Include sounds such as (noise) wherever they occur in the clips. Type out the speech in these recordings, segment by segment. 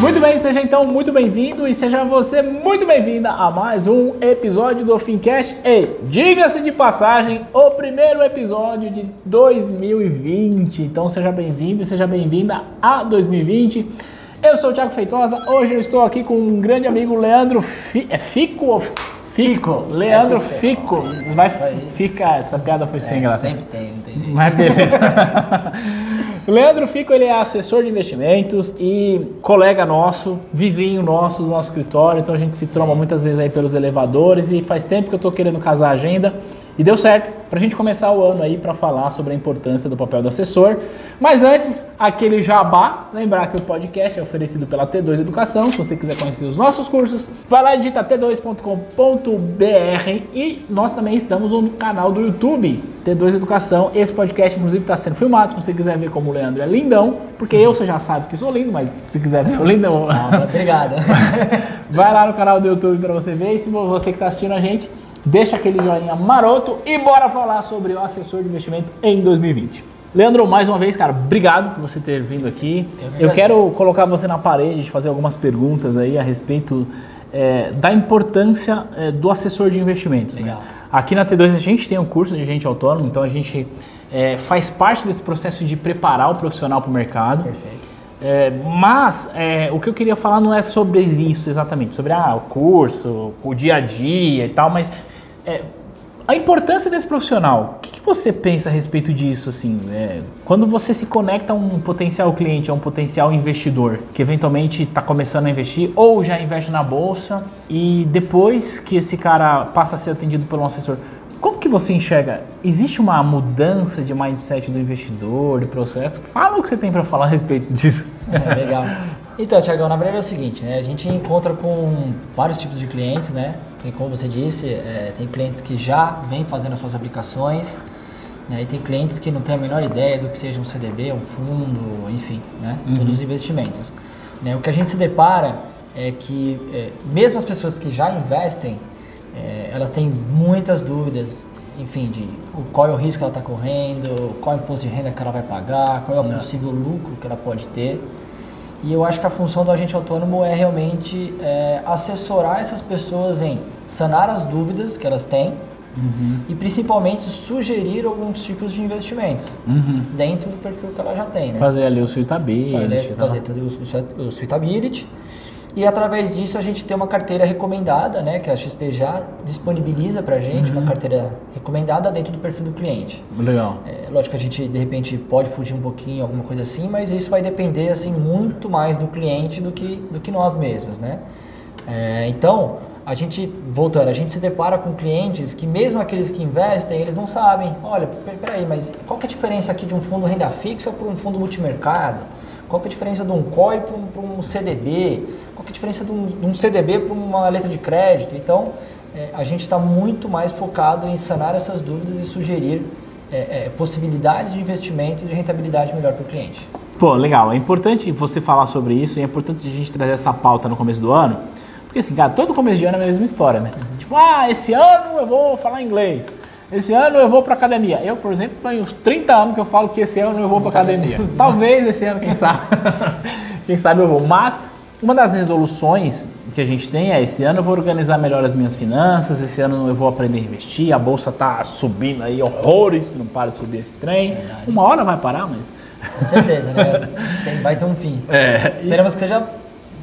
Muito bem, seja então muito bem-vindo e seja você muito bem-vinda a mais um episódio do Fincast. E diga-se de passagem, o primeiro episódio de 2020. Então seja bem-vindo e seja bem-vinda a 2020. Eu sou o Thiago Feitosa. Hoje eu estou aqui com um grande amigo, Leandro Fi... é Fico Fico? Leandro É, você- Fico. Aí. fica, essa piada foi sem É, graça. sempre tem, não tem jeito. Mas beleza. (laughs) Leandro Fico, ele é assessor de investimentos e colega nosso, vizinho nosso do nosso escritório, então a gente se tromba muitas vezes aí pelos elevadores e faz tempo que eu tô querendo casar a agenda e deu certo pra gente começar o ano aí para falar sobre a importância do papel do assessor. Mas antes, aquele jabá, lembrar que o podcast é oferecido pela T2 Educação, se você quiser conhecer os nossos cursos, vai lá e digita t2.com.br e nós também estamos no canal do YouTube, T2 Educação. Esse podcast, inclusive, está sendo filmado. Se você quiser ver como o Leandro é lindão, porque eu você já sabe que sou lindo, mas se quiser ver o lindão, Ah, obrigado. (laughs) vai lá no canal do YouTube para você ver. E se você que está assistindo a gente, deixa aquele joinha maroto e bora falar sobre o assessor de investimento em 2020. Leandro, mais uma vez, cara, obrigado por você ter vindo aqui. Eu que Eu quero colocar você na parede, de fazer algumas perguntas aí a respeito é, da importância é, do assessor de investimentos. né? Aqui na T2 a gente tem um curso de gente autônomo, então a gente é, faz parte desse processo de preparar o profissional para o mercado. Perfeito. É, mas é, o que eu queria falar não é sobre isso exatamente, sobre ah, o curso, o dia a dia e tal, mas é, a importância desse profissional. O que, que você pensa a respeito disso? Assim, É, quando você se conecta a um potencial cliente, a um potencial investidor que eventualmente está começando a investir ou já investe na bolsa e depois que esse cara passa a ser atendido por um assessor, como que você enxerga? Existe uma mudança de mindset do investidor, do processo? Fala o que você tem para falar a respeito disso. É, legal. (laughs) Então, Tiagão, na verdade é o seguinte, né? A gente encontra com vários tipos de clientes, né? Tem, como você disse, é, tem clientes que já vêm fazendo as suas aplicações, né? E tem clientes que não têm a menor ideia do que seja um CDB, um fundo, enfim, né? Todos os investimentos. Né? O que a gente se depara é que, é, mesmo as pessoas que já investem, é, elas têm muitas dúvidas, enfim, de qual é o risco que ela está correndo, qual é o imposto de renda que ela vai pagar, qual é o possível lucro que ela pode ter. E eu acho que a função do agente autônomo é realmente é, assessorar essas pessoas em sanar as dúvidas que elas têm e principalmente sugerir alguns tipos de investimentos dentro do perfil que ela já tem, né? Fazer ali o suitability. Fazer, tal. fazer todo o, o, o suitability. E através disso a gente tem uma carteira recomendada, né, que a XP já disponibiliza para a gente, uma carteira recomendada dentro do perfil do cliente. Legal. É, lógico que a gente de repente pode fugir um pouquinho, alguma coisa assim, mas isso vai depender assim muito mais do cliente do que, do que nós mesmos, né? É, então, a gente, voltando, a gente se depara com clientes que mesmo aqueles que investem, eles não sabem, olha, pe- peraí, mas qual que é a diferença aqui de um fundo renda fixa para um fundo multimercado? Qual que é a diferença de um COI para um, pra um CDB? Qual que é a diferença de um, de um CDB para uma letra de crédito? Então, é, a gente está muito mais focado em sanar essas dúvidas e sugerir é, é, possibilidades de investimento e de rentabilidade melhor para o cliente. Pô, legal. É importante você falar sobre isso e é importante a gente trazer essa pauta no começo do ano. Porque assim, cara, todo começo de ano é a mesma história, né? Tipo, ah, esse ano eu vou falar inglês. Esse ano eu vou pra academia. Eu, por exemplo, faz uns 30 anos que eu falo que esse ano eu vou pra academia. Talvez esse ano, quem sabe. (laughs) quem sabe eu vou. Mas uma das resoluções que a gente tem é esse ano eu vou organizar melhor as minhas finanças, esse ano eu vou aprender a investir, a bolsa tá subindo aí horrores, não para de subir esse trem. Verdade. Uma hora vai parar, mas Com certeza, né? Tem- vai ter um fim. (laughs) É. Esperamos que seja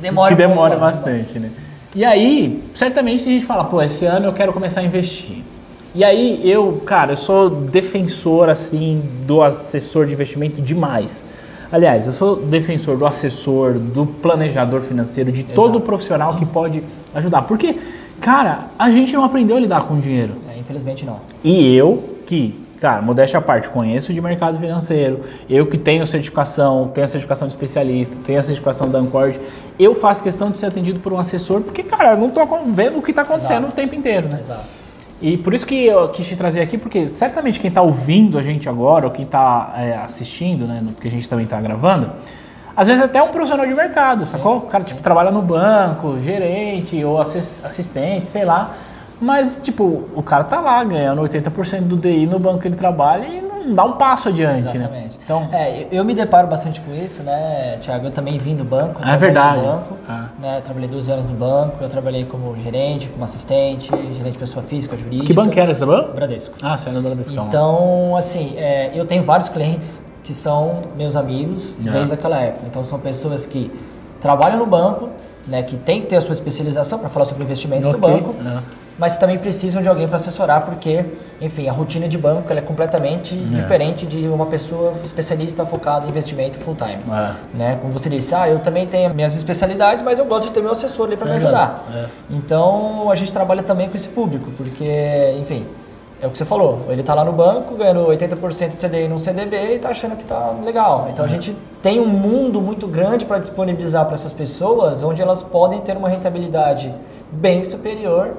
demore que um pouco, demora né? bastante, né? E aí, certamente a gente fala, pô, esse ano eu quero começar a investir. E aí eu, cara, eu sou defensor assim do assessor de investimento demais. Aliás, eu sou defensor do assessor, do planejador financeiro, de todo Exato. profissional que pode ajudar. Porque, cara, a gente não aprendeu a lidar com dinheiro. É, infelizmente não. E eu, que cara, modéstia à parte, conheço de mercado financeiro, eu que tenho certificação, tenho a certificação de especialista, tenho a certificação da Ancord, eu faço questão de ser atendido por um assessor, porque, cara, eu não tô vendo o que está acontecendo Exato. o tempo inteiro, né? Exato. E por isso que eu quis te trazer aqui, porque certamente quem está ouvindo a gente agora, ou quem está assistindo, né, porque a gente também está gravando, às vezes até é um profissional de mercado, sacou? O cara tipo, trabalha no banco, gerente ou assis- assistente, sei lá. Mas, tipo, o cara tá lá ganhando 80% do DI no banco que ele trabalha e não dá um passo adiante, né? Exatamente. Então, É, eu, me deparo bastante com isso, né, Tiago? Eu também vim do banco. Ah, é verdade. No banco, Ah. né, trabalhei 12 anos no banco, eu trabalhei como gerente, como assistente, gerente de pessoa física, jurídica. que banco era esse, bom? Bradesco. Ah, você é do Bradescão. Então, assim, é, eu tenho vários clientes que são meus amigos Ah. desde aquela época. Então, são pessoas que trabalham no banco, né, que tem que ter a sua especialização para falar sobre investimentos no banco, Ah. Mas também precisam de alguém para assessorar, porque, enfim, a rotina de banco é completamente diferente de uma pessoa especialista focada em investimento full time. É. Né? Como você disse, ah, eu também tenho minhas especialidades, mas eu gosto de ter meu assessor ali para me Exato. ajudar. É. Então a gente trabalha também com esse público, porque, enfim, é o que você falou. Ele está lá no banco, ganhando 80% de CDI no CDB e está achando que está legal. Então a gente tem um mundo muito grande para disponibilizar para essas pessoas, onde elas podem ter uma rentabilidade bem superior,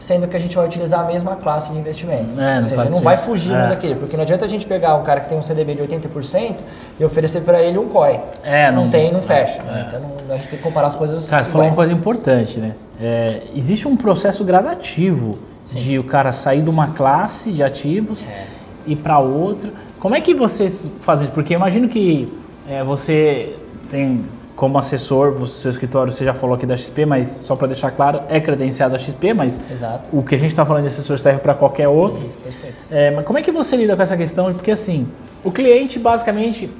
sendo que a gente vai utilizar a mesma classe de investimentos. É, Ou seja, não vai fugir É. daquilo, porque não adianta a gente pegar um cara que tem um CDB de 80% e oferecer para ele um COI. É, não- não tem, não fecha. Então não- a gente tem que comparar as coisas. Cara, você falou uma coisa importante, né? É, existe um processo gradativo de o cara sair de uma classe de ativos É. e para outra. Como é que vocês fazem? Porque eu imagino que é, você tem como assessor, o seu escritório, você já falou aqui da XP, mas só para deixar claro, é credenciado a XP, mas Exato. o que a gente está falando de assessor serve para qualquer outro. Isso, perfeito. É, mas como é que você lida com essa questão? Porque assim, o cliente basicamente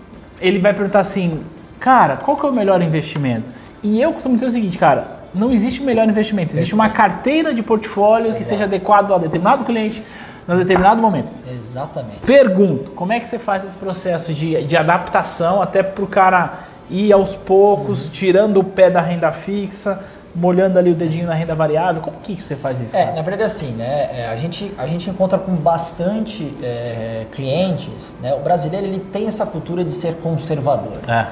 ele vai perguntar assim, cara, qual que é o melhor investimento? E eu costumo dizer o seguinte, cara, não existe melhor investimento, existe uma carteira de portfólio que seja adequado a determinado cliente, em determinado momento. Exatamente. Pergunto, como é que você faz esse processo de, de adaptação até para o cara ir aos poucos, tirando o pé da renda fixa, molhando ali o dedinho na renda variável? Como que você faz isso? É, cara? na verdade assim, né? é, a, gente, a gente encontra com bastante é, clientes, né? O brasileiro ele tem essa cultura de ser conservador. É.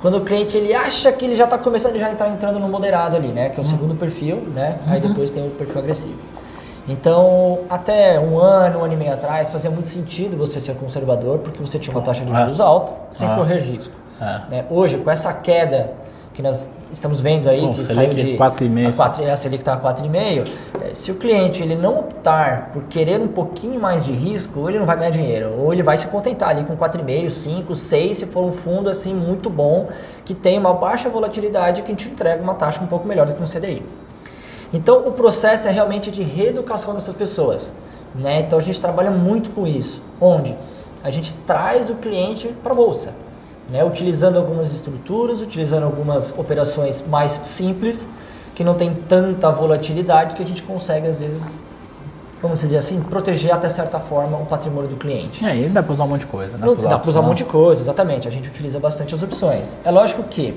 Quando o cliente ele acha que ele já está começando, ele já está entrando no moderado ali, né? Que é o segundo perfil, né? Aí depois tem o perfil agressivo. Então, até um ano, um ano e meio atrás, fazia muito sentido você ser conservador, porque você tinha uma taxa de juros alta, sem Ah. correr risco. Ah. Né? Hoje, com essa queda que nós estamos vendo aí, Bom, que saiu de 4,5. a 4, é, a Selic está a 4,5, é, se o cliente ele não optar por querer um pouquinho mais de risco, ele não vai ganhar dinheiro, ou ele vai se contentar ali com 4,5, 5, 6, se for um fundo assim muito bom, que tem uma baixa volatilidade, que te entrega uma taxa um pouco melhor do que um CDI. Então o processo é realmente de reeducação dessas pessoas. Né? Então a gente trabalha muito com isso. Onde? A gente traz o cliente para a bolsa. Né? Utilizando algumas estruturas, utilizando algumas operações mais simples, que não tem tanta volatilidade, que a gente consegue, às vezes, vamos dizer assim, proteger até certa forma o patrimônio do cliente. É, e dá para usar um monte de coisa, né? Dá para usar um monte de coisa, exatamente. A gente utiliza bastante as opções. É lógico que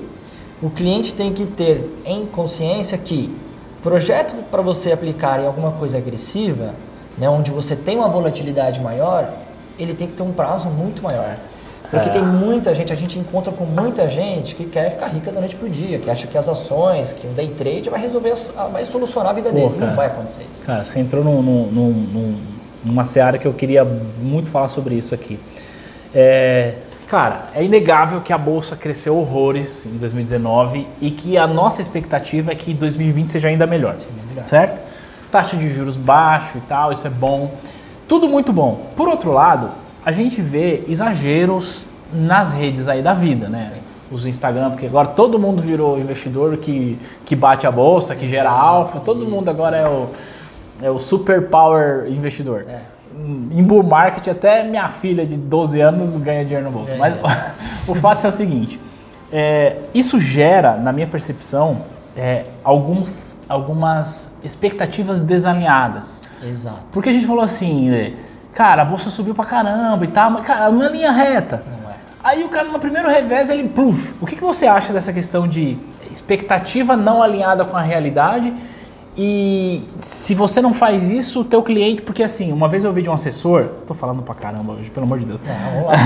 o cliente tem que ter em consciência que projeto para você aplicar em alguma coisa agressiva, né, onde você tem uma volatilidade maior, ele tem que ter um prazo muito maior. Porque É. tem muita gente, a gente encontra com muita gente que quer ficar rica da noite pro dia, que acha que as ações, que um day trade vai resolver, vai solucionar a vida Pô, dele. E cara. não vai acontecer isso. Cara, você entrou num, num- num- num- numa seara que eu queria muito falar sobre isso aqui. É, cara, é inegável que a bolsa cresceu horrores em 2019 e que a nossa expectativa é que 2020 seja ainda melhor, melhor. certo? Taxa de juros baixo e tal, isso é bom. Tudo muito bom. Por outro lado, a gente vê exageros nas redes aí da vida, né? Os Instagram, porque agora todo mundo virou investidor que, que bate a bolsa, que gera alfa, todo mundo agora é o, é o super power investidor. Em bull market, até minha filha de 12 anos ganha dinheiro no bolso. É. Mas (laughs) o fato é o seguinte: é, isso gera, na minha percepção, é, alguns, algumas expectativas desalinhadas. Exato. Porque a gente falou assim, é, cara, a bolsa subiu pra caramba e tal, mas cara, não é linha reta. Não é. Aí o cara no primeiro revés ele pluf. O que, que você acha dessa questão de expectativa não alinhada com a realidade E se você não faz isso, o teu cliente, porque assim, uma vez eu vi de um assessor, tô falando pra caramba hoje, pelo amor de Deus. Não, vamos lá.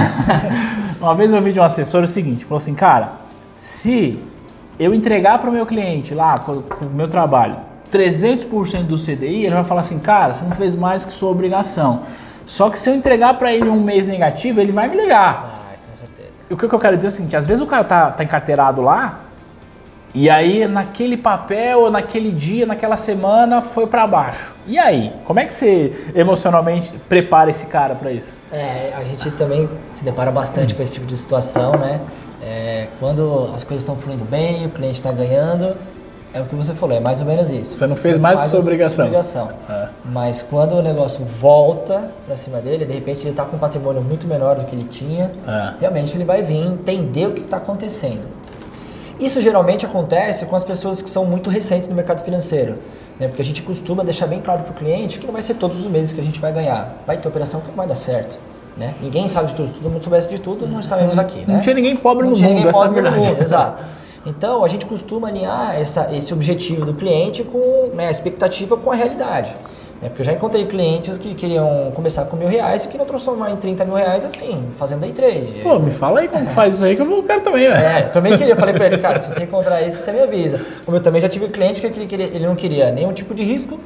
(laughs) uma vez eu vi de um assessor o seguinte, falou assim, cara, se eu entregar para o meu cliente lá, com o meu trabalho, 300% do CDI, ele vai falar assim, cara, você não fez mais que sua obrigação. Só que se eu entregar para ele um mês negativo, ele vai me ligar. Ah, com certeza. E o que eu quero dizer é o seguinte, às vezes o cara tá, tá encarteirado lá, e aí naquele papel, naquele dia, naquela semana, foi para baixo. E aí, como é que você emocionalmente prepara esse cara para isso? É, a gente também se depara bastante com esse tipo de situação, né? É, quando as coisas estão fluindo bem, o cliente está ganhando, é o que você falou, é mais ou menos isso. Você não fez mais que sua obrigação. obrigação. É. Mas quando o negócio volta para cima dele, de repente ele está com um patrimônio muito menor do que ele tinha, é. realmente ele vai vir entender o que está acontecendo. Isso geralmente acontece com as pessoas que são muito recentes no mercado financeiro, né? porque a gente costuma deixar bem claro para o cliente que não vai ser todos os meses que a gente vai ganhar. Vai ter operação que não vai dar certo. Né? Ninguém sabe de tudo. Se todo mundo soubesse de tudo, não estaremos aqui. Né? Não tinha ninguém pobre não no mundo, ninguém essa pobre é verdade. No mundo, exato. (laughs) Então, a gente costuma alinhar essa, esse objetivo do cliente com né, a expectativa com a realidade. Né? Porque eu já encontrei clientes que queriam começar com mil reais e que não transformar em 30 mil reais assim, fazendo day trade. Pô, me fala aí como faz isso aí que eu quero também, velho. É, eu também queria. Falei pra ele, cara, se você encontrar isso, você me avisa. Como eu também já tive cliente que ele, ele não queria nenhum tipo de risco,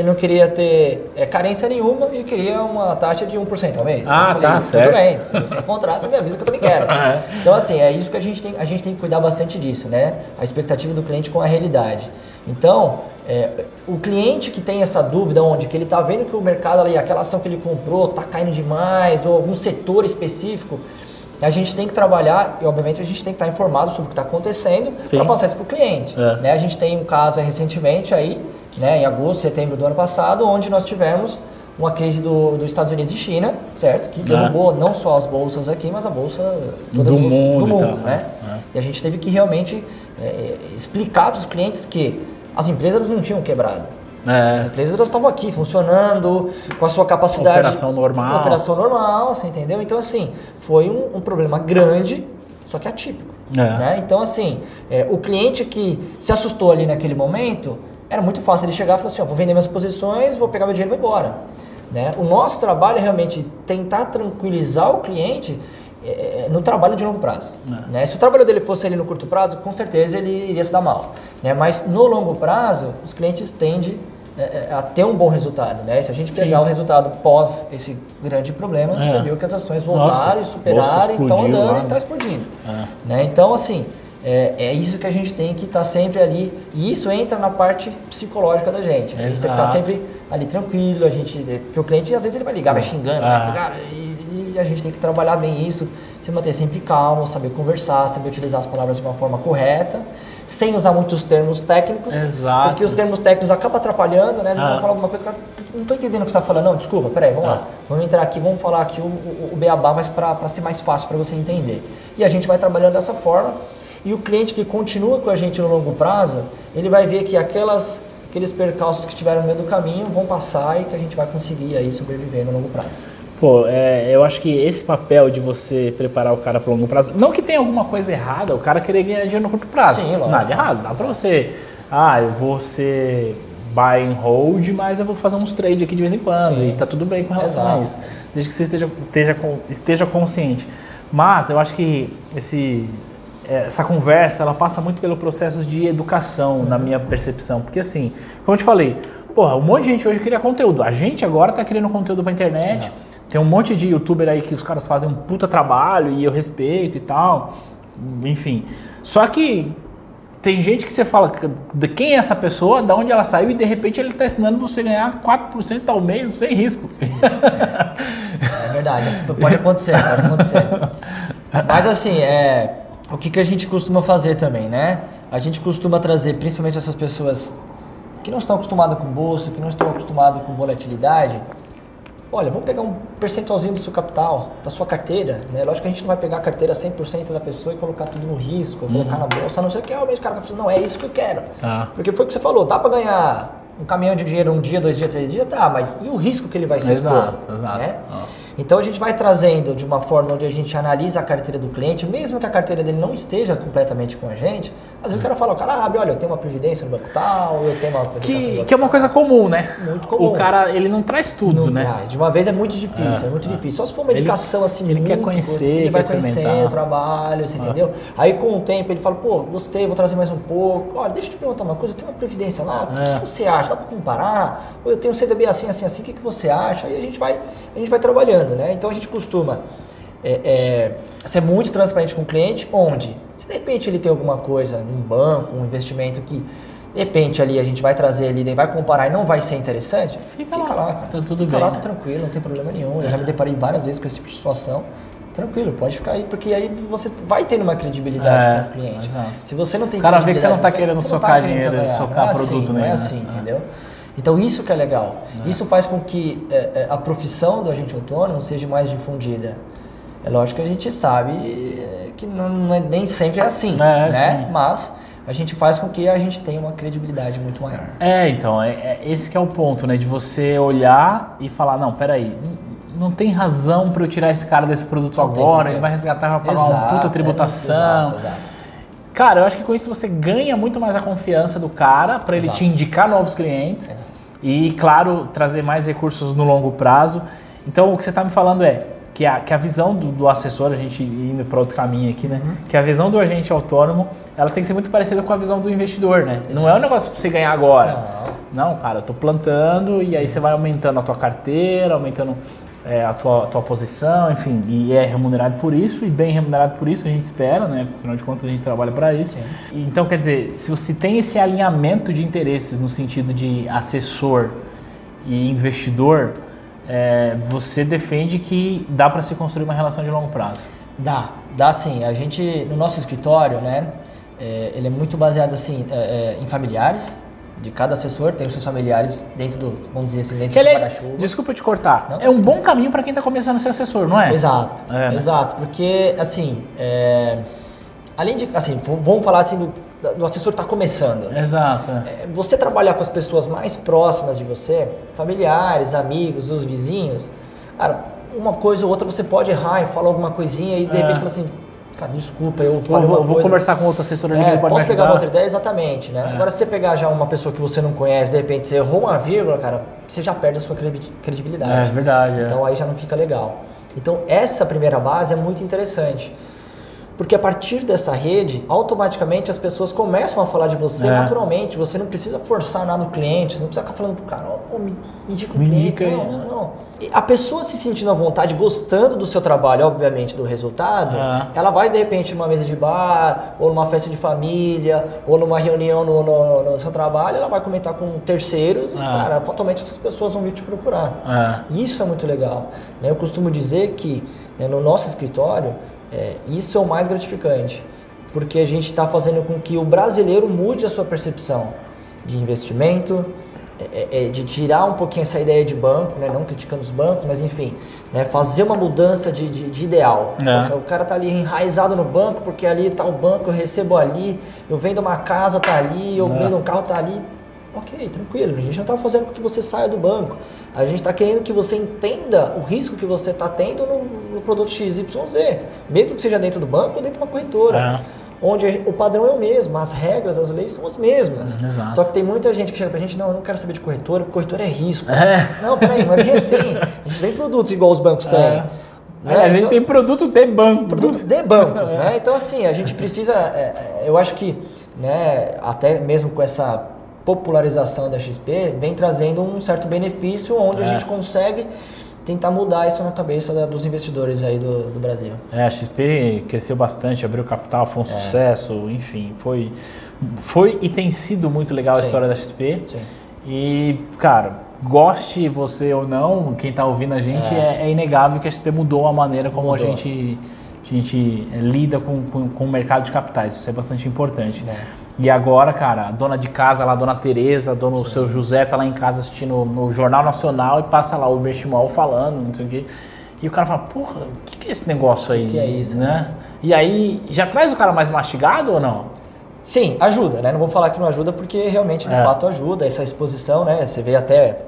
ele não queria ter é, carência nenhuma e queria uma taxa de 1% ao mês. Ah, falei, tá, tudo certo. bem, se você encontrar, você me avisa que eu também quero. (laughs) É. Então, assim, é isso que a gente, tem, a gente tem que cuidar bastante disso, né? A expectativa do cliente com a realidade. Então, é, o cliente que tem essa dúvida, onde que ele está vendo que o mercado ali, aquela ação que ele comprou está caindo demais, ou algum setor específico, a gente tem que trabalhar e, obviamente, a gente tem que estar informado sobre o que está acontecendo para passar isso para o cliente. É. Né? A gente tem um caso recentemente aí, né, em agosto, setembro do ano passado, onde nós tivemos uma crise do, dos Estados Unidos e China, certo? Que derrubou não só as bolsas aqui, mas a bolsa todas Do as bolsas mundo do e mundo, tal, né? é. E a gente teve que realmente é, explicar para os clientes que as empresas não tinham quebrado. As É. empresas elas estavam aqui funcionando com a sua capacidade. Operação normal. Operação normal, você entendeu? Então, assim, foi um, um problema grande, só que atípico. É. né? Então, assim, é, o cliente que se assustou ali naquele momento, era muito fácil ele chegar e falar assim: ó, vou vender minhas posições, vou pegar meu dinheiro e vou embora. Né? O nosso trabalho é realmente tentar tranquilizar o cliente é, no trabalho de longo prazo. É. Né? Se o trabalho dele fosse ali no curto prazo, com certeza ele iria se dar mal. Né? Mas no longo prazo, os clientes tendem é, é, a ter um bom resultado. Né? Se a gente pegar Sim. o resultado pós esse grande problema, É. você viu que as ações Nossa, voltaram e superaram e estão andando lá, e né? está explodindo. Né? Então, assim, é, é isso que a gente tem que estar sempre ali. E isso entra na parte psicológica da gente. A gente tem que estar Exato. sempre ali tranquilo. A gente, porque o cliente, às vezes, ele vai ligar, vai xingando. Ah. vai, cara, e, e a gente tem que trabalhar bem isso. Se manter sempre calmo, saber conversar, saber utilizar as palavras de uma forma correta. Sem usar muitos termos técnicos. Exato. Porque os termos técnicos acabam atrapalhando, né? Às vezes Ah. você vai falar alguma coisa, cara, não estou entendendo o que você está falando. Não, desculpa, peraí, vamos Ah. lá. Vamos entrar aqui, vamos falar aqui o, o, o beabá, mas para ser mais fácil para você entender. E a gente vai trabalhando dessa forma. E o cliente que continua com a gente no longo prazo, ele vai ver que aquelas, aqueles percalços que tiveram no meio do caminho vão passar e que a gente vai conseguir aí sobreviver no longo prazo. Pô, é, eu acho que esse papel de você preparar o cara para longo prazo, não que tenha alguma coisa errada, o cara querer ganhar dinheiro no curto prazo. Sim, lógico. Nada errado. Dá para você, ah, eu vou ser buy and hold, mas eu vou fazer uns trade aqui de vez em quando Sim. e tá tudo bem com relação a Exato. isso. Desde que você esteja, esteja, esteja consciente. Mas eu acho que esse, essa conversa, ela passa muito pelo processo de educação, na minha percepção. Porque assim, como eu te falei, porra, um monte de gente hoje cria conteúdo. A gente agora tá criando conteúdo pra internet. Exato. Tem um monte de youtuber aí que os caras fazem um puta trabalho e eu respeito e tal. Enfim. Só que tem gente que você fala de quem é essa pessoa, de onde ela saiu e de repente ele tá ensinando você a ganhar 4% ao mês sem risco. É verdade, pode acontecer, pode acontecer. Mas assim, é, o que, que a gente costuma fazer também, né? A gente costuma trazer, principalmente essas pessoas que não estão acostumadas com bolsa, que não estão acostumadas com volatilidade. Olha, vamos pegar um percentualzinho do seu capital, da sua carteira, né? Lógico que a gente não vai pegar a carteira 100% da pessoa e colocar tudo no risco, colocar na bolsa, a não ser que realmente o cara tá falando, não, é isso que eu quero. Ah. Porque foi o que você falou, dá para ganhar um caminhão de dinheiro um dia, dois dias, três dias, tá, mas e o risco que ele vai se expor? Exato, exato. né? Ah. Então a gente vai trazendo de uma forma onde a gente analisa a carteira do cliente, mesmo que a carteira dele não esteja completamente com a gente, às vezes o cara fala, o cara abre, olha, eu tenho uma previdência no banco tal, eu tenho uma Que, que é uma coisa comum, né? Muito comum. O cara, ele não traz tudo, não né? traz. De uma vez é muito difícil, é, muito difícil. Só se for uma Ele- indicação assim, ele quer conhecer, coisa, ele vai experimentar. o trabalho, você entendeu? Aí com o tempo ele fala, pô, gostei, vou trazer mais um pouco. Olha, deixa eu te perguntar uma coisa, eu tenho uma previdência lá, o que, É. que você acha? Dá pra comparar? Ou eu tenho um CDB assim, assim, assim, o que, que você acha? Aí a gente vai, a gente vai trabalhando, né? Então a gente costuma é, é, ser muito transparente com o cliente, onde, se de repente ele tem alguma coisa num banco, um investimento que de repente ali a gente vai trazer ali, daí vai comparar e não vai ser interessante, Fica fica, lá, lá, cara. tá tudo fica bem, lá, tá tranquilo, não tem problema nenhum. Eu já me deparei várias vezes com esse tipo de situação. Tranquilo, pode ficar aí, porque aí você vai tendo uma credibilidade É, com o cliente. exato. Se você não tem O cara vê que você não tá credibilidade, querendo você não socar querendo dinheiro, ganhar. socar é produto assim, Não é né? assim, É. entendeu? Então isso que é legal. Isso faz com que é, é, a profissão do agente autônomo seja mais difundida. É lógico que a gente sabe é, que não, não é, nem sempre é assim, É, né? sim. Mas a gente faz com que a gente tenha uma credibilidade muito maior. É, então, é, é- esse que é o ponto, né? De você olhar e falar, não, peraí, não tem razão para eu tirar esse cara desse produto Não agora, ele vai resgatar, vai pagar Exato, uma puta é, tributação. exato, exato. Cara, eu acho que com isso você ganha muito mais a confiança do cara para ele te indicar novos clientes Exato. E, claro, trazer mais recursos no longo prazo. Então, o que você está me falando é que a, que a visão do, do assessor, a gente indo para outro caminho aqui, né? Uhum. Que a visão do agente autônomo, ela tem que ser muito parecida com a visão do investidor, né? Não é um negócio para você ganhar agora. Não. Não, cara, eu tô plantando e aí você vai aumentando a tua carteira, aumentando é, a tua, tua posição, enfim, e é remunerado por isso, e bem remunerado por isso, a gente espera, né? Afinal de contas, a gente trabalha para isso. E, Então, quer dizer, se você tem esse alinhamento de interesses no sentido de assessor e investidor, é, você defende que dá para se construir uma relação de longo prazo. Dá, dá sim. A gente, no nosso escritório, né, é, ele é muito baseado assim é, é, em familiares. De cada assessor tem os seus familiares dentro do, vamos dizer assim, dentro Que, do guarda-chuva. desculpa te cortar, Não, é um bom caminho para quem está começando a ser assessor, não é? Exato, É, né? exato, porque assim, é, além de, assim, vamos falar assim do, do assessor que está começando. né? Exato. é. É, Você trabalhar com as pessoas mais próximas de você, familiares, amigos, os vizinhos, cara, uma coisa ou outra você pode errar e falar alguma coisinha e de É. repente fala assim, cara, desculpa, eu Vou, vou- vou conversar com outro assessor ali que É, pode posso pegar uma outra ideia? Exatamente, né? Agora, se você pegar já uma pessoa que você não conhece, de repente você errou uma vírgula, cara, você já perde a sua credi- credibilidade. É verdade. é. Então aí já não fica legal. Então essa primeira base é muito interessante. Porque a partir dessa rede, automaticamente as pessoas começam a falar de você É. naturalmente. Você não precisa forçar nada no cliente, você não precisa ficar falando pro cara, ó, pô, me, me indica um Me cliente. indica aí. não, não, não. E a pessoa se sentindo à vontade, gostando do seu trabalho, obviamente, do resultado, É. ela vai de repente numa mesa de bar, ou numa festa de família, ou numa reunião no, no- no seu trabalho, ela vai comentar com terceiros e, É. cara, fatalmente essas pessoas vão vir te procurar. É. Isso é muito legal. né? Eu costumo dizer que né, no nosso escritório, é, isso é o mais gratificante, porque a gente está fazendo com que o brasileiro mude a sua percepção de investimento, é, é, de tirar um pouquinho essa ideia de banco, né, não criticando os bancos, mas enfim, né, fazer uma mudança de, de- de ideal. É. Poxa, o cara tá ali enraizado no banco, porque ali tá o banco, eu recebo ali, eu vendo uma casa, tá ali, eu É. vendo um carro, tá ali. Ok, tranquilo, a gente não está fazendo com que você saia do banco. A gente está querendo que você entenda o risco que você está tendo no, no produto XYZ, mesmo que seja dentro do banco ou dentro de uma corretora. Onde a- o padrão é o mesmo, as regras, as leis são as mesmas. Exato. Só que tem muita gente que chega pra gente, não, eu não quero saber de corretora, porque corretora é risco. É. Não, peraí, não é bem assim. A gente tem produtos igual os bancos têm. É. né? A gente Então, tem produto de banco. produtos de bancos, né? Então assim, a gente precisa, é, é, eu acho que, né, até mesmo com essa popularização da XP, vem trazendo um certo benefício onde a É. gente consegue tentar mudar isso na cabeça da- dos investidores aí do, do Brasil. É, a XP cresceu bastante, abriu capital, foi um É. sucesso, enfim, foi, foi e tem sido muito legal a Sim. história da XP. Sim. E, cara, goste você ou não, quem tá ouvindo a gente, é, é inegável que a XP mudou a maneira como a Mudou. gente, a gente é, lida com, com, com o mercado de capitais. Isso é bastante importante. É. E agora, cara, a dona de casa lá, a dona Tereza, a dona o seu José tá lá em casa assistindo no Jornal Nacional e passa lá o Benchimol falando, não sei o quê. E o cara fala, porra, o que, que é esse negócio aí? que é isso, né? E aí, já traz o cara mais mastigado ou não? Sim, ajuda, né? Não vou falar que não ajuda porque realmente de É. fato ajuda essa exposição, né? Você vê até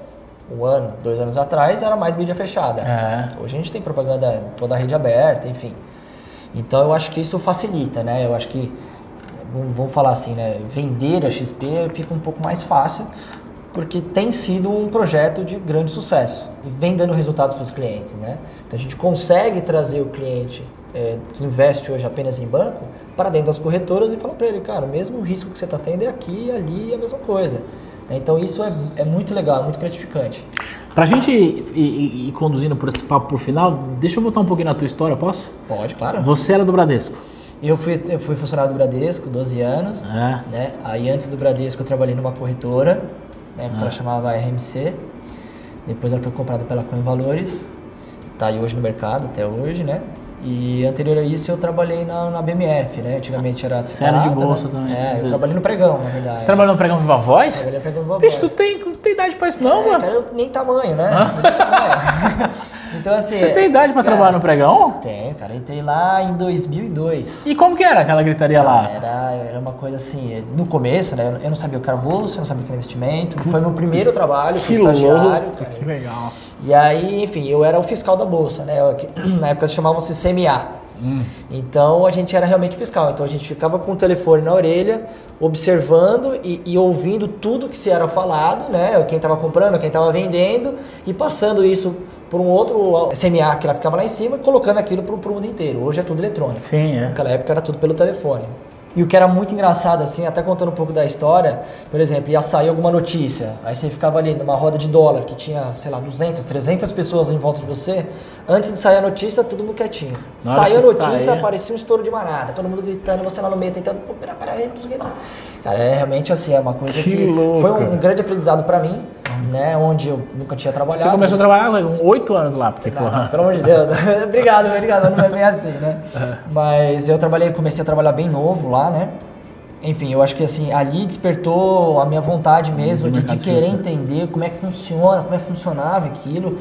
um ano, dois anos atrás, era mais mídia fechada. É. Hoje a gente tem propaganda toda a rede aberta, enfim. Então eu acho que isso facilita, né? Eu acho que, vamos- falar assim, né? Vender a XP fica um pouco mais fácil, porque tem sido um projeto de grande sucesso e vem dando resultados para os clientes, né? Então a gente consegue trazer o cliente eh, que investe hoje apenas em banco para dentro das corretoras e falar para ele, cara, o mesmo risco que você está tendo é aqui e ali é a mesma coisa. Então isso é, é muito legal, é muito gratificante. Pra gente ir, ir- ir conduzindo por esse papo pro final, deixa eu voltar um pouquinho na tua história, posso? Pode, claro. Você era do Bradesco. Eu fui, eu fui funcionário do Bradesco, 12 anos. É. Né? Aí antes do Bradesco eu trabalhei numa corretora, né? que ela chamava RMC. Depois ela foi comprada pela Coin Valores. Tá aí hoje no mercado, até hoje, né? E anterior a isso eu trabalhei na, na BMF, né? Antigamente era Você era de separada, bolsa né? também, É, eu trabalhei no pregão, na verdade. Você trabalhou no pregão Viva Voz? Trabalhei no pregão Viva Bicho, tu Voz. tem, não tem idade pra isso não, É, mano. cara, eu nem tamanho, né? Nem tamanho. (laughs) então assim... Você tem idade pra cara, trabalhar no pregão? Tenho, cara. Entrei lá em 2002. E como que era aquela gritaria lá? Era, era uma coisa assim, no começo, né? Eu não sabia o que era bolsa, eu não sabia o que era investimento. Foi meu primeiro (laughs) trabalho, fui estagiário, cara. que legal. E aí, enfim, eu era o fiscal da bolsa, né? Eu- (clears throat) Na época se chamava-se CMA. Então a gente era realmente fiscal. Então a gente ficava com o telefone na orelha, observando e, e ouvindo tudo que se era falado, né? Quem estava comprando, quem estava vendendo e passando isso por um outro CMA que ela ficava lá em cima, colocando aquilo para o mundo inteiro. Hoje é tudo eletrônico. Sim, é. Naquela época era tudo pelo telefone. E o que era muito engraçado, assim, até contando um pouco da história, por exemplo, ia sair alguma notícia, aí você ficava ali numa roda de dólar que tinha, sei lá, 200, 300 pessoas em volta de você, antes de sair a notícia, todo mundo quietinho. Na Saiu a notícia, saía- aparecia um estouro de manada, todo mundo gritando, você lá no meio tentando, pô, pera, pera não sei o que lá. Cara, é realmente assim, é uma coisa Que que, foi um grande aprendizado pra mim, né, onde eu nunca tinha trabalhado. Você começou a trabalhar com 8 anos lá, porque, Não, não, pelo amor de Deus. (laughs) obrigado, obrigado. Não é bem assim, né? Mas eu trabalhei, comecei a trabalhar bem novo lá, né? Enfim, eu acho que assim, ali despertou a minha vontade mesmo de, de querer entender como é que funciona, como é que funcionava aquilo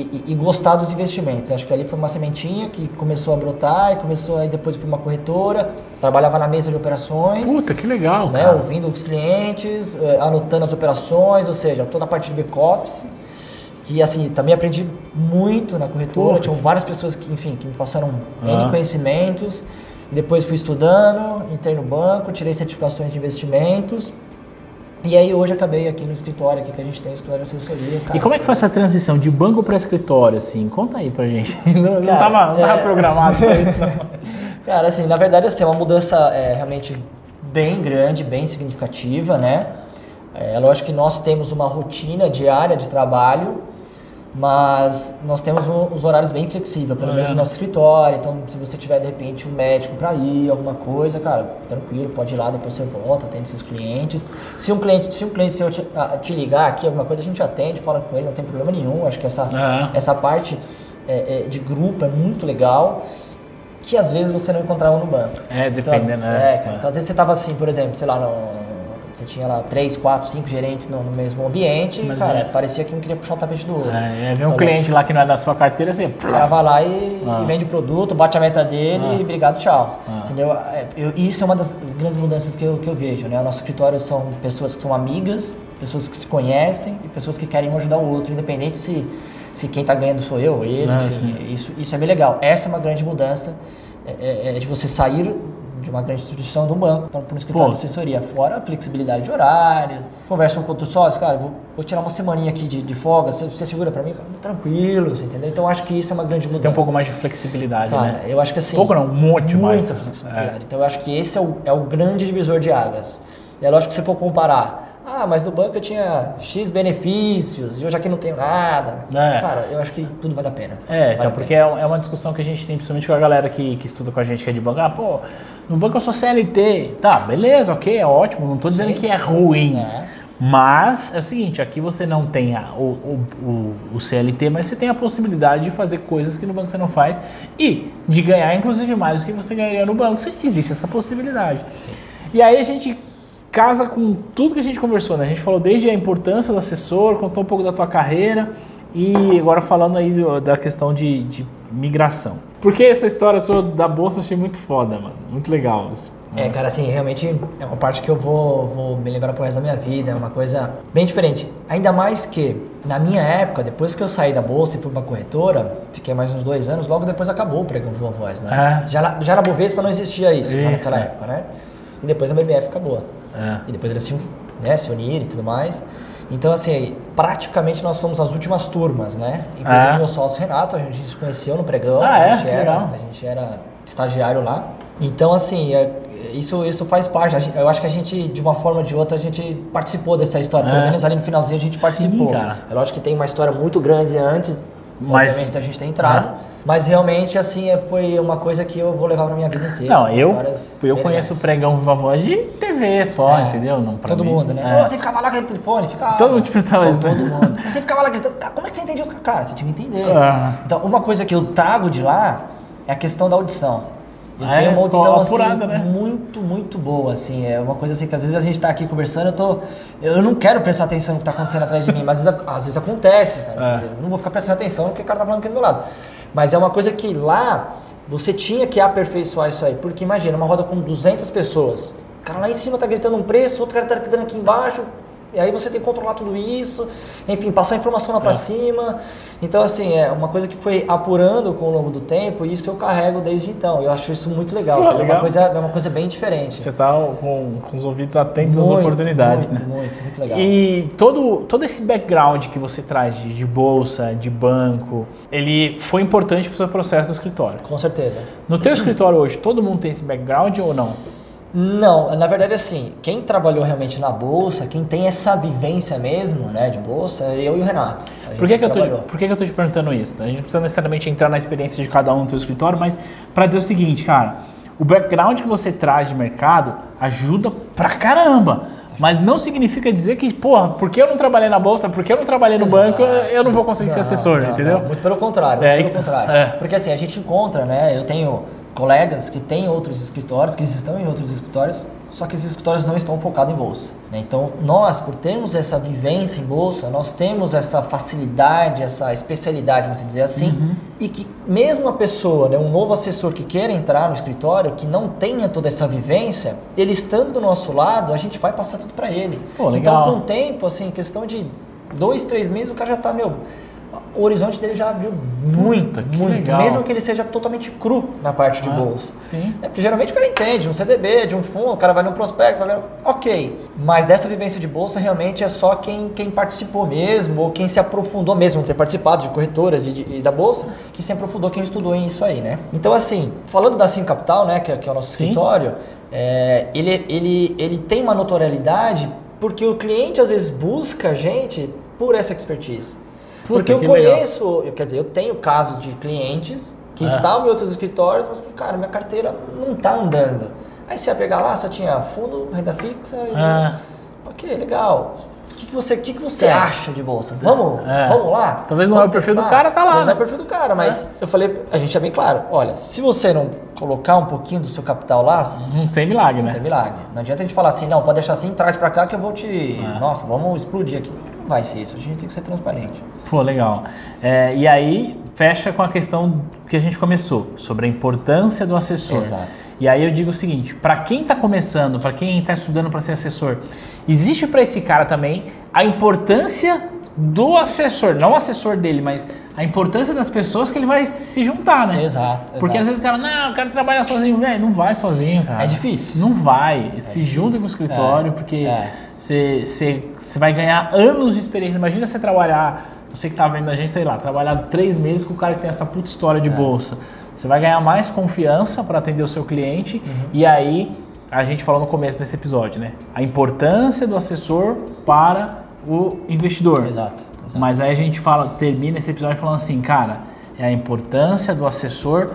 e, e- gostar dos investimentos. Acho que ali foi uma sementinha que começou a brotar e começou aí depois fui uma corretora, trabalhava na mesa de operações Puta, que legal, né, cara. ouvindo os clientes, eh, anotando as operações, ou seja, toda a parte de back-office. Que assim, também aprendi muito na corretora, Porra. tinham várias pessoas que, enfim, que me passaram Ah. N conhecimentos. E depois fui estudando, entrei no banco, tirei certificações de investimentos. E aí hoje acabei aqui no escritório aqui que a gente tem, o escritório de assessoria. E como é que foi essa transição de banco para escritório, assim? Conta aí pra gente. (laughs) Não, não Cara, tava, não tava é- programado pra isso, não. (laughs) Cara, assim, na verdade, assim, é uma mudança é, realmente bem grande, bem significativa, né? É lógico que nós temos uma rotina diária de trabalho, mas nós temos um- os horários bem flexíveis, pelo Ah, menos é? no nosso escritório. Então, se você tiver, de repente, um médico para ir, alguma coisa, cara, tranquilo, pode ir lá, depois você volta, atende seus clientes. Se um cliente, se um cliente seu te, ah, te ligar aqui, alguma coisa, a gente atende, fala com ele, não tem problema nenhum. Acho que essa, É. essa parte é, é, de grupo é muito legal que às vezes você não encontrava no banco. É, Então, dependendo, às- né? É, cara. Então, às vezes você tava assim, por exemplo, sei lá, no- você tinha lá três, quatro, cinco gerentes no, no mesmo ambiente Mas e, cara, é. parecia que um queria puxar o tapete do outro. É, é, vem um Olha, cliente lá que não é da sua carteira, assim. O cara vai lá e, Ah. e vende o produto, bate a meta dele Ah. e obrigado, tchau. Ah. Entendeu? É, eu- isso é uma das grandes mudanças que eu, que eu vejo, né? O nosso escritório são pessoas que são amigas, pessoas que se conhecem e pessoas que querem um ajudar o outro, independente se, se quem tá ganhando sou eu ou ele, Ah, enfim. Isso, isso é bem legal. Essa é uma grande mudança, é, é- é de você sair de uma grande instituição do banco para um escritório Pô. de assessoria. Fora a flexibilidade de horários. Conversa com outro sócio, cara, vou, vou tirar uma semaninha aqui de, de folga, você, você segura para mim? Cara, tranquilo, você entendeu? Então acho que isso é uma grande Você mudança. tem um pouco mais de flexibilidade, Cara, né? eu acho que assim. Pouco não, um monte mais. Muita flexibilidade. Então eu acho que esse é o, é o grande divisor de águas. É lógico que se for comparar. Ah, mas no banco eu tinha X benefícios e hoje aqui não tenho nada. Mas, É. Cara, eu acho que tudo vale a pena. É, Vale então, porque é é uma discussão que a gente tem, principalmente com a galera que, que estuda com a gente, que é de banco. Ah, pô, no banco eu sou CLT. Tá, beleza, ok, é ótimo. Não tô dizendo Sim. que é ruim. É. Mas é o seguinte, aqui você não tem a- o, o, o, o CLT, mas você tem a possibilidade de fazer coisas que no banco você não faz e de ganhar, inclusive, mais do que você ganharia no banco. Existe essa possibilidade. E aí a gente casa com tudo que a gente conversou, né? A gente falou desde a importância do assessor, contou um pouco da tua carreira e agora falando aí do- da questão de, de migração. Porque essa história sua da bolsa eu achei muito foda, mano. Muito legal. É, cara, assim, realmente é uma parte que eu vou, vou me lembrar pro resto da minha vida, é uma coisa bem diferente. Ainda mais que, na minha época, depois que eu saí da bolsa e fui pra corretora, fiquei mais uns dois anos, logo depois acabou o pregão Viva Voz, né? É. Já, na- já na Bovespa não existia isso, já Isso, naquela é. época, né? E depois a BBF acabou. É. E depois eles se, né, se uniram e tudo mais. Então, assim, praticamente nós fomos as últimas turmas, né? Inclusive É. meu sócio Renato, a gente se conheceu no pregão. Ah, a é? gente Que era, a gente era estagiário lá. Então, assim, é- isso, isso faz parte. Gente- Eu acho que a gente, de uma forma ou de outra, a gente participou dessa história. Pelo É. menos ali no finalzinho a gente participou. cara. É lógico que tem uma história muito grande antes, Mas- obviamente, da gente ter entrado. Mas realmente, assim, é- foi uma coisa que eu vou levar pra minha vida inteira. Não, eu, eu conheço o pregão Viva Voz de TV só, É, entendeu? Não, todo mim. mundo, né? É. Você ficava lá com aquele telefone, ficava. Todo mundo Pô, isso, né? Todo mundo. (laughs) Você ficava lá gritando, como é que você entendia os Cara, você tinha que entender. Ah. Então, uma coisa que eu trago de lá é a questão da audição. Ah, tenho é? uma audição assim, apurada, né? muito, muito boa, assim. É uma coisa assim que às vezes a gente tá aqui conversando, eu tô. Eu não quero prestar atenção no que tá acontecendo atrás de mim, mas às vezes, às vezes acontece, cara. É. assim, eu não vou ficar prestando atenção no que o cara tá falando aqui do meu lado. Mas é uma coisa que lá você tinha que aperfeiçoar isso aí. Porque imagina, uma roda com 200 pessoas. O cara lá em cima tá gritando um preço, outro cara tá gritando aqui embaixo. E aí você tem que controlar tudo isso, enfim, passar a informação lá pra cima. Então, assim, é uma coisa que foi apurando com o longo do tempo e isso eu carrego desde então. Eu acho isso muito legal. Pô, cara. É, legal. uma coisa, é uma coisa bem diferente. Você tá com, com os ouvidos atentos às Muito, oportunidades, muito, né? muito, muito legal. E todo, todo esse background que você traz de, de bolsa, de banco, ele foi importante para o seu processo do escritório. Com certeza. No teu escritório hoje, todo mundo tem esse background ou não? Não, na verdade assim, quem trabalhou realmente na bolsa, quem tem essa vivência mesmo, né, de bolsa, é eu e o Renato. Por que, que, eu tô, por que, que eu tô te perguntando isso? A gente não precisa necessariamente entrar na experiência de cada um no teu escritório, mas para dizer o seguinte, cara, o background que você traz de mercado ajuda pra caramba. Mas não significa dizer que, porra, porque eu não trabalhei na bolsa, porque eu não trabalhei no Exato. banco, eu não vou conseguir ser Não, assessor, não, entendeu? não, muito pelo contrário, É, muito então, pelo contrário. é. Porque assim, a gente encontra, né? Eu tenho colegas que têm outros escritórios, que estão em outros escritórios, só que esses escritórios não estão focados em bolsa. né? Então, nós, por termos essa vivência em bolsa, nós temos essa facilidade, essa especialidade, vamos dizer assim, Uhum. e que mesmo a pessoa, né, um novo assessor que queira entrar no escritório, que não tenha toda essa vivência, ele estando do nosso lado, a gente vai passar tudo para ele. Pô. Então, com o tempo, assim, questão de dois, três meses, o cara já tá, meu, o horizonte dele já abriu muito, que muito. legal. Mesmo que ele seja totalmente cru na parte de Ah, bolsa. sim. É porque geralmente o cara entende, um CDB, de um fundo, o cara vai no prospecto, vai ver, ok. Mas dessa vivência de bolsa realmente é só quem, quem participou mesmo, ou quem se aprofundou mesmo, ter participado de corretoras de, de- e da bolsa, que se aprofundou, quem estudou em isso aí, né? Então assim, falando da Sim Capital, né, que, é- que é o nosso Sim. escritório, é, ele, ele, ele tem uma notoriedade porque o cliente às vezes busca a gente por essa expertise. Porque eu legal. conheço, eu, quer dizer, eu tenho casos de clientes que Ah. estavam em outros escritórios, mas cara, minha carteira não tá andando. Aí você ia pegar lá, só tinha fundo, renda fixa e. Ah. Ok, legal. O que, que você, que, que você É. acha de bolsa? Vamos, É. vamos lá? Talvez não Vamos é o perfil do testar? cara, tá lá, Talvez não é né? o perfil do cara, mas eu falei, a gente é bem claro. Olha, se você não colocar um pouquinho do seu capital lá, Não tem milagre, não né? tem milagre. Não adianta a gente falar assim, não, pode deixar assim, traz pra cá que eu vou te. É. Nossa, vamos explodir aqui. Não vai ser isso, a gente tem que ser transparente. Pô, legal. É, e aí fecha com a questão que a gente começou, sobre a importância do assessor. Exato. E aí eu digo o seguinte, para quem está começando, para quem está estudando para ser assessor, existe para esse cara também a importância do assessor, não o assessor dele, mas a importância das pessoas que ele vai se juntar, né? Exato, Porque exato. às vezes o cara, não, eu quero trabalhar sozinho, velho, não vai sozinho, cara. É difícil. Não vai. se junta com o escritório, É, porque é. você você vai ganhar anos de experiência. Imagina você trabalhar, você que tá vendo a gente, sei lá, trabalhar três meses com o cara que tem essa puta história É. de bolsa. Você vai ganhar mais confiança para atender o seu cliente Uhum. e aí a gente falou no começo desse episódio, né? A importância do assessor para o investidor. Exato, exato. Mas aí a gente fala, termina esse episódio falando assim, cara, é a importância do assessor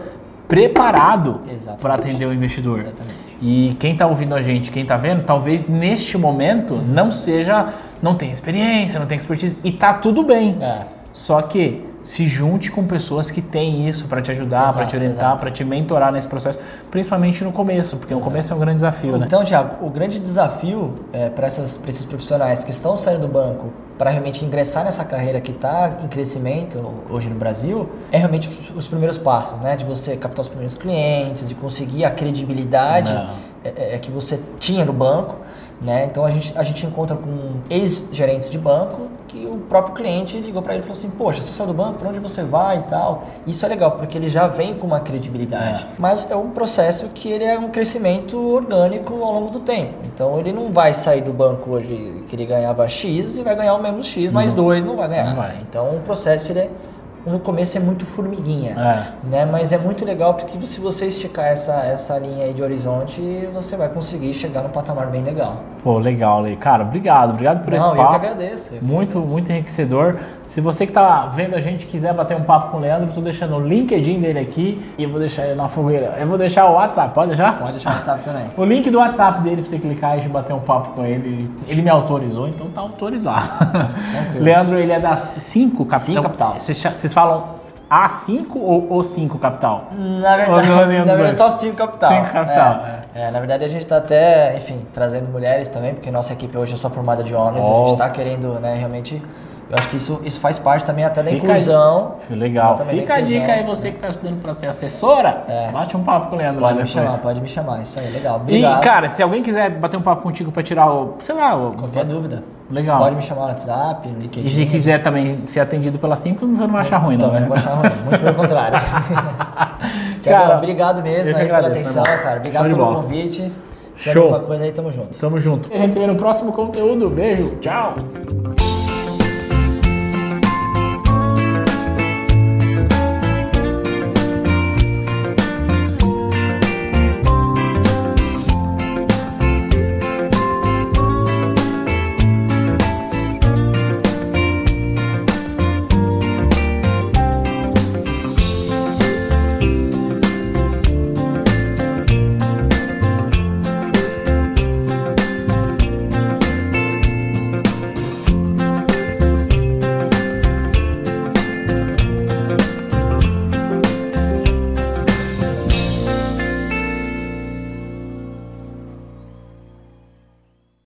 preparado para atender o investidor. Exatamente. E quem está ouvindo a gente, quem está vendo, talvez neste momento não seja, não tem experiência, não tem expertise e tá tudo bem. É. Só que se junte com pessoas que têm isso para te ajudar, para Exato, te orientar, exato. para te mentorar nesse processo, principalmente no começo, porque o começo é um grande desafio, né? Então, Tiago, o grande desafio é, para esses profissionais que estão saindo do banco para realmente ingressar nessa carreira que está em crescimento hoje no Brasil é realmente os- os primeiros passos, né? De você captar os primeiros clientes, de conseguir a credibilidade Não. é, é que você tinha no banco. Né? Então a gente, a gente encontra com ex-gerentes de banco que o próprio cliente ligou para ele e falou assim: Poxa, você saiu do banco, para onde você vai e tal. Isso é legal porque ele já vem com uma credibilidade. É. Mas é um processo que ele é um crescimento orgânico ao longo do tempo. Então ele não vai sair do banco hoje que ele ganhava X e vai ganhar o mesmo X, mais uhum. dois não vai ganhar. Não vai. Então o processo ele é no começo é muito formiguinha, é. né? Mas é muito legal porque se você esticar essa, essa linha aí de horizonte, você vai conseguir chegar num patamar bem legal. Pô, legal, Lei. Cara, obrigado, obrigado por Não, esse papo. eu que agradeço. Eu muito, agradeço. muito enriquecedor. Se você que tá vendo a gente quiser bater um papo com o Leandro, estou deixando o LinkedIn dele aqui e eu vou deixar ele na fogueira. Eu vou deixar o WhatsApp, pode deixar? Pode deixar o WhatsApp também. (laughs) o link do WhatsApp dele para você clicar e bater um papo com ele. Ele me autorizou, então tá autorizado. (laughs) Leandro, ele é da 5 Capital. 5 Capital. Vocês falam A5 ou O5 Capital? Na verdade, na verdade só 5 Capital. 5 Capital. É, é, na verdade, a gente está até, enfim, trazendo mulheres também, porque nossa equipe hoje é só formada de homens. Oh. A gente está querendo, né, realmente eu acho que isso, isso faz parte também até da Fica inclusão. Legal. Fica a dica aí, você que está estudando para ser assessora, é. bate um papo com o Leandro. Pode me chamar, pode me chamar. Isso aí, legal. Obrigado. E, cara, se alguém quiser bater um papo contigo para tirar o, sei lá... O, Qualquer dúvida. Legal. Pode me chamar no WhatsApp, no LinkedIn. E se quiser também ser atendido pela 5, você não vai achar ruim, não, Também né? não vou achar ruim, muito pelo contrário. (laughs) (laughs) Tiago, obrigado mesmo aí pela atenção, cara. Obrigado pelo bola. convite. Show. alguma coisa aí, tamo junto. Tamo junto. A gente se vê no próximo conteúdo. Beijo, tchau.